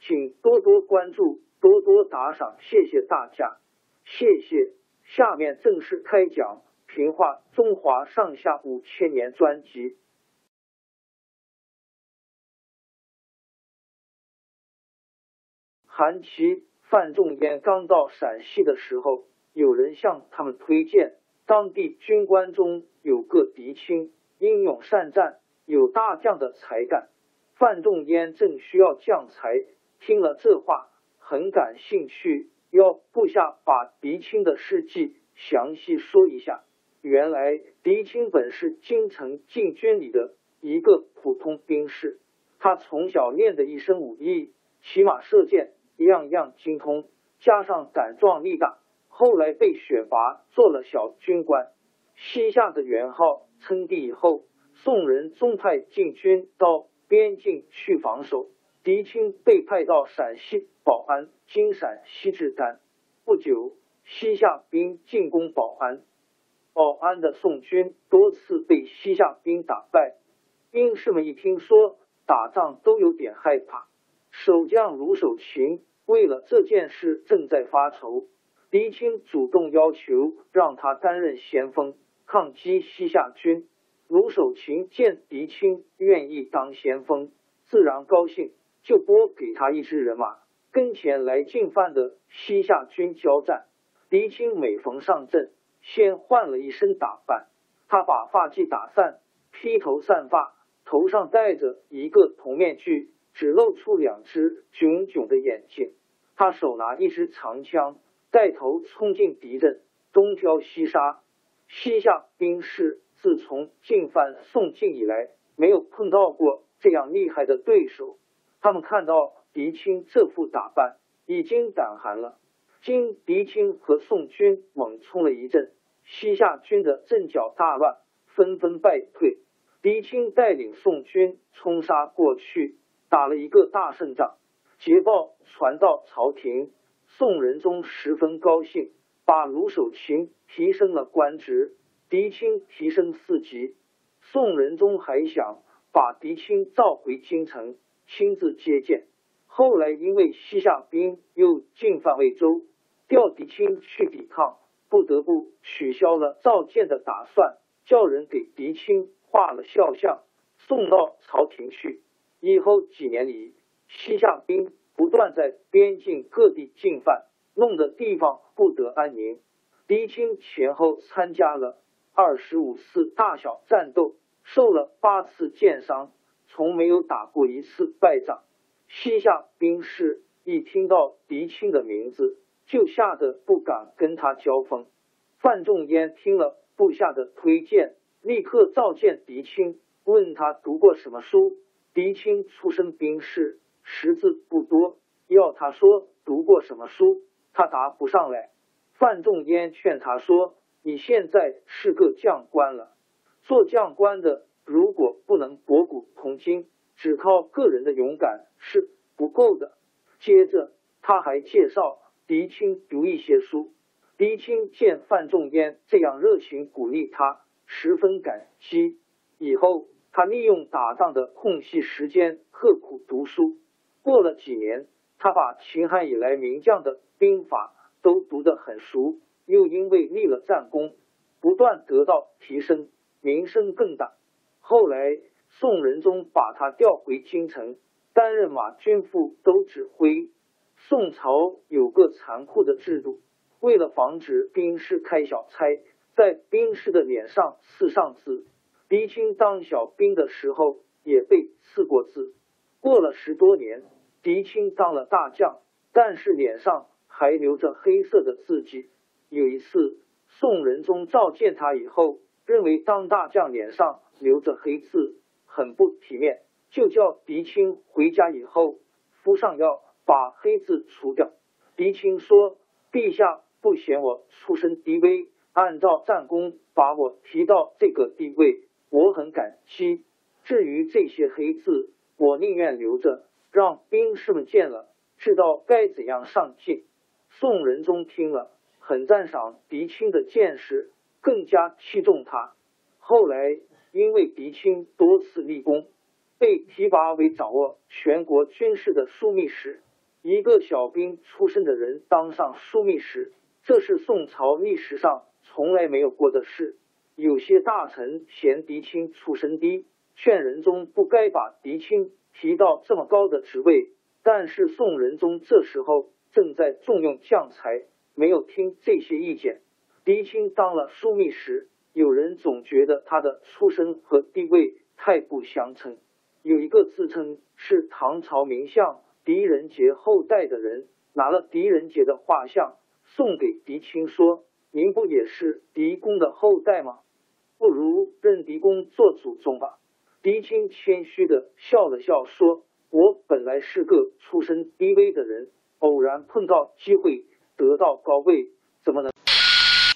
请多多关注，多多打赏，谢谢大家，谢谢。下面正式开讲《评话中华上下五千年》专辑。韩琦、范仲淹刚到陕西的时候，有人向他们推荐，当地军官中有个狄青，英勇善战，有大将的才干。范仲淹正需要将才。听了这话，很感兴趣，要部下把狄青的事迹详细说一下。原来狄青本是京城禁军里的一个普通兵士，他从小练的一身武艺，骑马射箭样样精通，加上胆壮力大，后来被选拔做了小军官。西夏的元昊称帝以后，宋仁宗派禁军到边境去防守。狄青被派到陕西保安，经陕西至丹。不久，西夏兵进攻保安，保安的宋军多次被西夏兵打败。兵士们一听说打仗，都有点害怕。守将卢守勤为了这件事正在发愁。狄青主动要求让他担任先锋，抗击西夏军。卢守勤见狄青愿意当先锋，自然高兴。就拨给他一支人马，跟前来进犯的西夏军交战。狄青每逢上阵，先换了一身打扮。他把发髻打散，披头散发，头上戴着一个铜面具，只露出两只炯炯的眼睛。他手拿一支长枪，带头冲进敌阵，东挑西杀。西夏兵士自从进犯宋晋以来，没有碰到过这样厉害的对手。他们看到狄青这副打扮，已经胆寒了。经狄青和宋军猛冲了一阵，西夏军的阵脚大乱，纷纷败退。狄青带领宋军冲杀过去，打了一个大胜仗。捷报传到朝廷，宋仁宗十分高兴，把卢守勤提升了官职，狄青提升四级。宋仁宗还想把狄青召回京城。亲自接见，后来因为西夏兵又进犯魏州，调狄青去抵抗，不得不取消了召见的打算，叫人给狄青画了肖像，送到朝廷去。以后几年里，西夏兵不断在边境各地进犯，弄得地方不得安宁。狄青前后参加了二十五次大小战斗，受了八次箭伤。从没有打过一次败仗，西夏兵士一听到狄青的名字，就吓得不敢跟他交锋。范仲淹听了部下的推荐，立刻召见狄青，问他读过什么书。狄青出身兵士，识字不多，要他说读过什么书，他答不上来。范仲淹劝他说：“你现在是个将官了，做将官的。”如果不能博古通今，只靠个人的勇敢是不够的。接着，他还介绍狄青读一些书。狄青见范仲淹这样热情鼓励他，十分感激。以后他利用打仗的空隙时间刻苦读书。过了几年，他把秦汉以来名将的兵法都读得很熟，又因为立了战功，不断得到提升，名声更大。后来宋仁宗把他调回京城，担任马军副都指挥。宋朝有个残酷的制度。为了防止兵士开小差，在兵士的脸上刺上字。狄青当小兵的时候也被刺过字。过了十多年，狄青当了大将，但是脸上还留着黑色的字迹。有一次，宋仁宗召见他以后，认为当大将脸上留着黑痣很不体面，就叫狄青回家以后敷上药，把黑字除掉。狄青说：“陛下。”不嫌我出身低微，按照战功把我提到这个地位，我很感激。至于这些黑字，我宁愿留着，让兵士们见了知道该怎样上进。宋仁宗听了，很赞赏狄青的见识，更加器重他。后来因为狄青多次立功，被提拔为掌握全国军事的枢密使。一个小兵出身的人当上枢密使。这是宋朝历史上从来没有过的事。有些大臣嫌狄青出身低，劝仁宗不该把狄青提到这么高的职位。但是宋仁宗这时候正在重用将才，没有听这些意见。狄青当了枢密使，有人总觉得他的出身和地位太不相称。有一个自称是唐朝名相狄仁杰后代的人，拿了狄仁杰的画像。送给狄青说：“您不也是狄公的后代吗？不如认狄公做祖宗吧。”狄青谦虚的笑了笑说：“我本来是个出身低微的人，偶然碰到机会得到高位，怎么能？